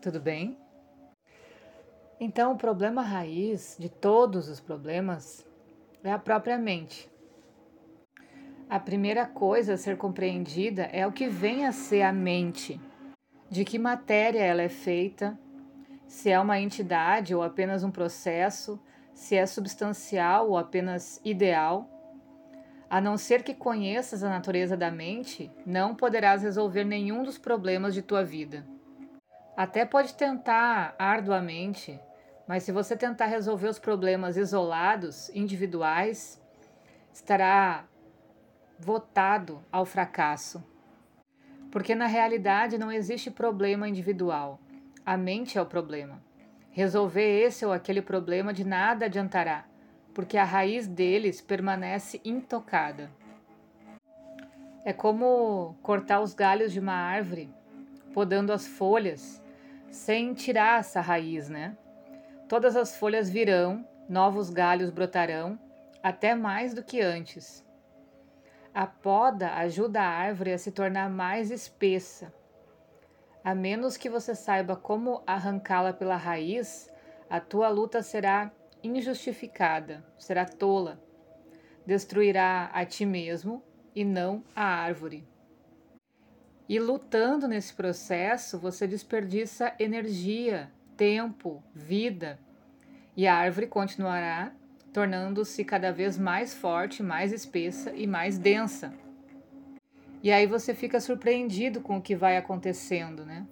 tudo bem? Então, o problema raiz de todos os problemas é a própria mente. A primeira coisa a ser compreendida é o que vem a ser a mente, de que matéria ela é feita, se é uma entidade ou apenas um processo, se é substancial ou apenas ideal. A não ser que conheças a natureza da mente, não poderás resolver nenhum dos problemas de tua vida. Até pode tentar arduamente, mas se você tentar resolver os problemas isolados, individuais, estará votado ao fracasso. Porque na realidade não existe problema individual. A mente é o problema. Resolver esse ou aquele problema de nada adiantará, porque a raiz deles permanece intocada. É como cortar os galhos de uma árvore, podando as folhas sem tirar essa raiz, né? Todas as folhas virão, novos galhos brotarão, até mais do que antes. A poda ajuda a árvore a se tornar mais espessa. A menos que você saiba como arrancá-la pela raiz, a tua luta será injustificada, será tola. Destruirá a ti mesmo e não a árvore. E lutando nesse processo, você desperdiça energia, tempo, vida, e a árvore continuará tornando-se cada vez mais forte, mais espessa e mais densa. E aí você fica surpreendido com o que vai acontecendo, né?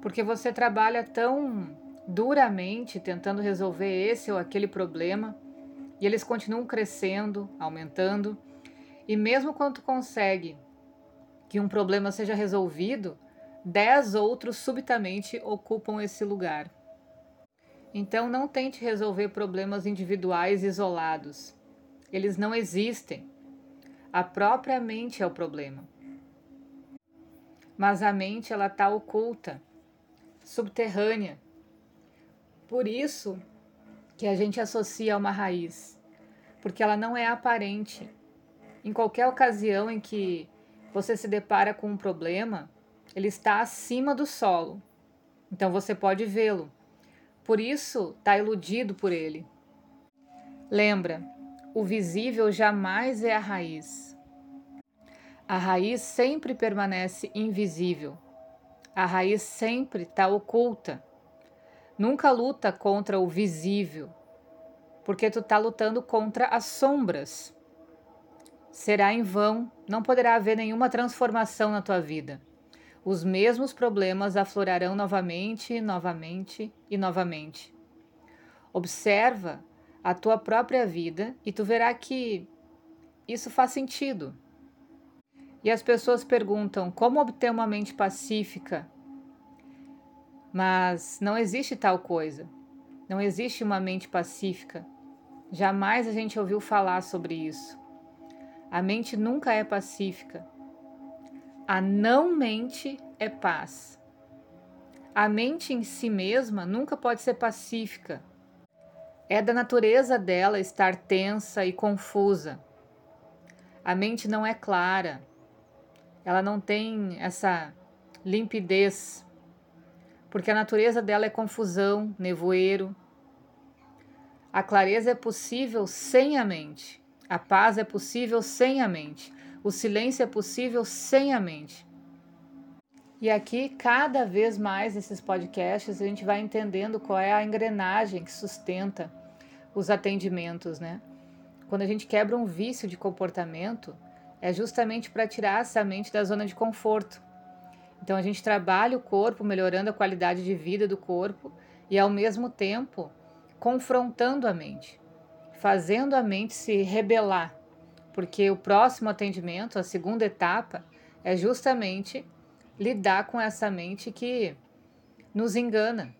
Porque você trabalha tão duramente tentando resolver esse ou aquele problema e eles continuam crescendo, aumentando, e mesmo quando consegue que um problema seja resolvido, dez outros subitamente ocupam esse lugar. Então não tente resolver problemas individuais isolados. Eles não existem. A própria mente é o problema. Mas a mente ela está oculta, subterrânea. Por isso que a gente associa a uma raiz, porque ela não é aparente. Em qualquer ocasião em que você se depara com um problema, ele está acima do solo. Então você pode vê-lo. Por isso está iludido por ele. Lembra, o visível jamais é a raiz. A raiz sempre permanece invisível. A raiz sempre está oculta. Nunca luta contra o visível, porque tu está lutando contra as sombras será em vão, não poderá haver nenhuma transformação na tua vida. Os mesmos problemas aflorarão novamente, novamente e novamente. Observa a tua própria vida e tu verá que isso faz sentido. E as pessoas perguntam como obter uma mente pacífica. Mas não existe tal coisa. Não existe uma mente pacífica. Jamais a gente ouviu falar sobre isso. A mente nunca é pacífica. A não mente é paz. A mente em si mesma nunca pode ser pacífica. É da natureza dela estar tensa e confusa. A mente não é clara. Ela não tem essa limpidez. Porque a natureza dela é confusão, nevoeiro. A clareza é possível sem a mente. A paz é possível sem a mente. O silêncio é possível sem a mente. E aqui, cada vez mais nesses podcasts, a gente vai entendendo qual é a engrenagem que sustenta os atendimentos, né? Quando a gente quebra um vício de comportamento, é justamente para tirar essa mente da zona de conforto. Então a gente trabalha o corpo, melhorando a qualidade de vida do corpo e ao mesmo tempo confrontando a mente fazendo a mente se rebelar, porque o próximo atendimento, a segunda etapa, é justamente lidar com essa mente que nos engana.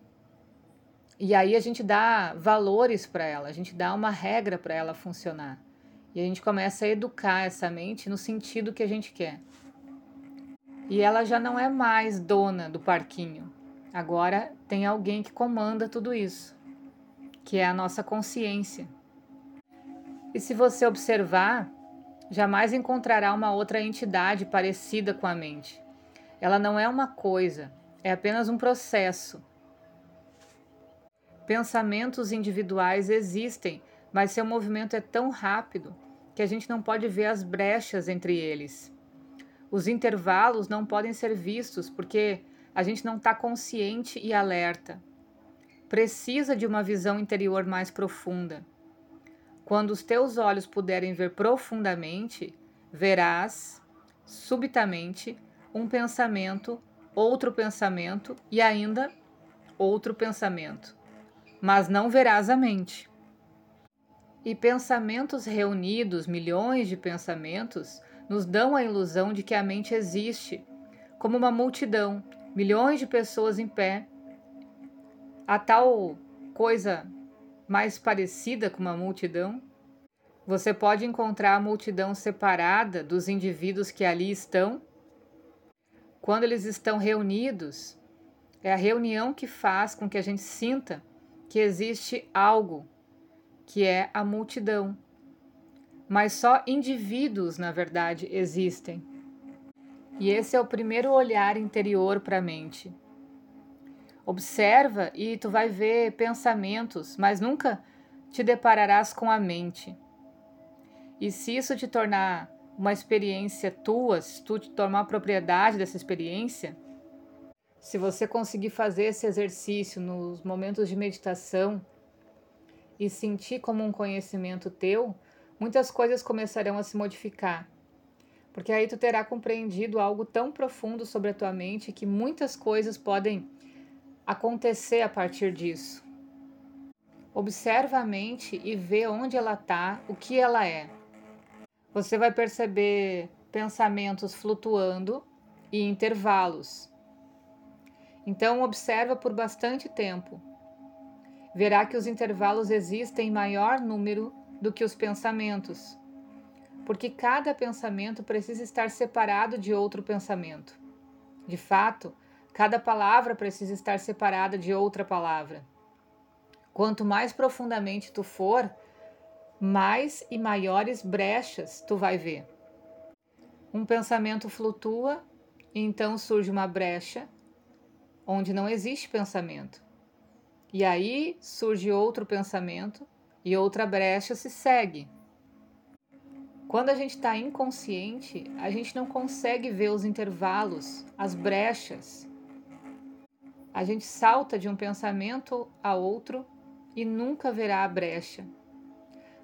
E aí a gente dá valores para ela, a gente dá uma regra para ela funcionar. E a gente começa a educar essa mente no sentido que a gente quer. E ela já não é mais dona do parquinho. Agora tem alguém que comanda tudo isso, que é a nossa consciência. E se você observar, jamais encontrará uma outra entidade parecida com a mente. Ela não é uma coisa, é apenas um processo. Pensamentos individuais existem, mas seu movimento é tão rápido que a gente não pode ver as brechas entre eles. Os intervalos não podem ser vistos porque a gente não está consciente e alerta. Precisa de uma visão interior mais profunda. Quando os teus olhos puderem ver profundamente, verás, subitamente, um pensamento, outro pensamento e ainda outro pensamento. Mas não verás a mente. E pensamentos reunidos, milhões de pensamentos, nos dão a ilusão de que a mente existe, como uma multidão, milhões de pessoas em pé. A tal coisa mais parecida com uma multidão, você pode encontrar a multidão separada dos indivíduos que ali estão. Quando eles estão reunidos, é a reunião que faz com que a gente sinta que existe algo que é a multidão. Mas só indivíduos, na verdade, existem. E esse é o primeiro olhar interior para a mente. Observa e tu vai ver pensamentos, mas nunca te depararás com a mente. E se isso te tornar uma experiência tua, se tu te tomar propriedade dessa experiência, se você conseguir fazer esse exercício nos momentos de meditação, e sentir como um conhecimento teu, muitas coisas começarão a se modificar. Porque aí tu terá compreendido algo tão profundo sobre a tua mente que muitas coisas podem acontecer a partir disso. Observa a mente e vê onde ela está, o que ela é. Você vai perceber pensamentos flutuando e intervalos. Então observa por bastante tempo verá que os intervalos existem em maior número do que os pensamentos, porque cada pensamento precisa estar separado de outro pensamento. De fato, cada palavra precisa estar separada de outra palavra. Quanto mais profundamente tu for, mais e maiores brechas tu vai ver. Um pensamento flutua e então surge uma brecha onde não existe pensamento. E aí surge outro pensamento e outra brecha se segue. Quando a gente está inconsciente, a gente não consegue ver os intervalos, as brechas. A gente salta de um pensamento a outro e nunca verá a brecha.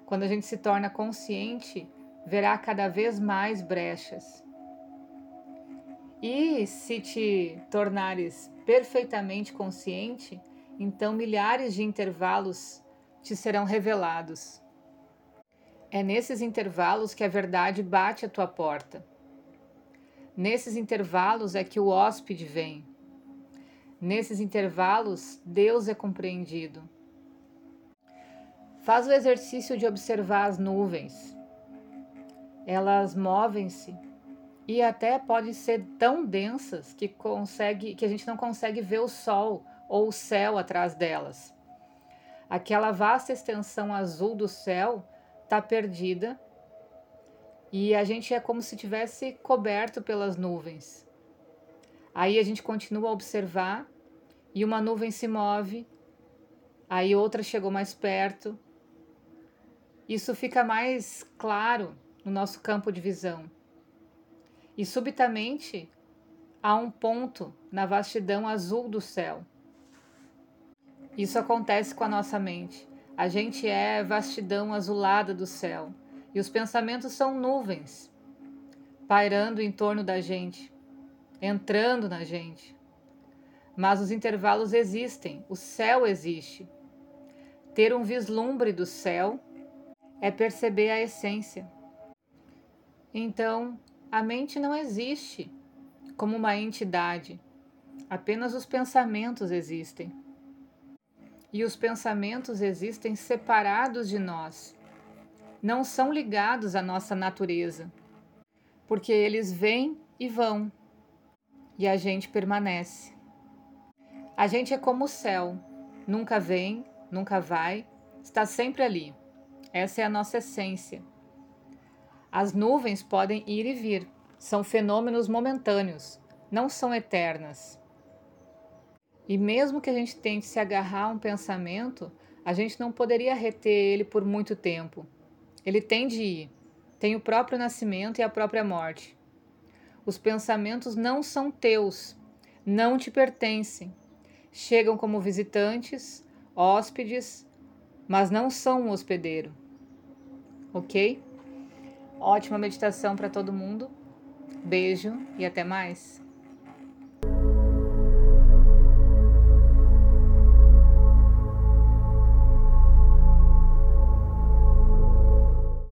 Quando a gente se torna consciente, verá cada vez mais brechas. E se te tornares perfeitamente consciente, então milhares de intervalos te serão revelados. É nesses intervalos que a verdade bate à tua porta. Nesses intervalos é que o hóspede vem. Nesses intervalos, Deus é compreendido. Faz o exercício de observar as nuvens. Elas movem-se e até podem ser tão densas que, consegue, que a gente não consegue ver o sol ou o céu atrás delas. Aquela vasta extensão azul do céu está perdida e a gente é como se tivesse coberto pelas nuvens. Aí a gente continua a observar e uma nuvem se move, aí outra chegou mais perto. Isso fica mais claro no nosso campo de visão. E subitamente há um ponto na vastidão azul do céu. Isso acontece com a nossa mente. A gente é vastidão azulada do céu e os pensamentos são nuvens pairando em torno da gente, entrando na gente. Mas os intervalos existem, o céu existe. Ter um vislumbre do céu é perceber a essência. Então, a mente não existe como uma entidade, apenas os pensamentos existem e os pensamentos existem separados de nós. Não são ligados à nossa natureza, porque eles vêm e vão, e a gente permanece. A gente é como o céu, nunca vem, nunca vai, está sempre ali. Essa é a nossa essência. As nuvens podem ir e vir, são fenômenos momentâneos, não são eternas. E mesmo que a gente tente se agarrar a um pensamento, a gente não poderia reter ele por muito tempo. Ele tem de ir. Tem o próprio nascimento e a própria morte. Os pensamentos não são teus, não te pertencem. Chegam como visitantes, hóspedes, mas não são um hospedeiro. Ok? Ótima meditação para todo mundo. Beijo e até mais.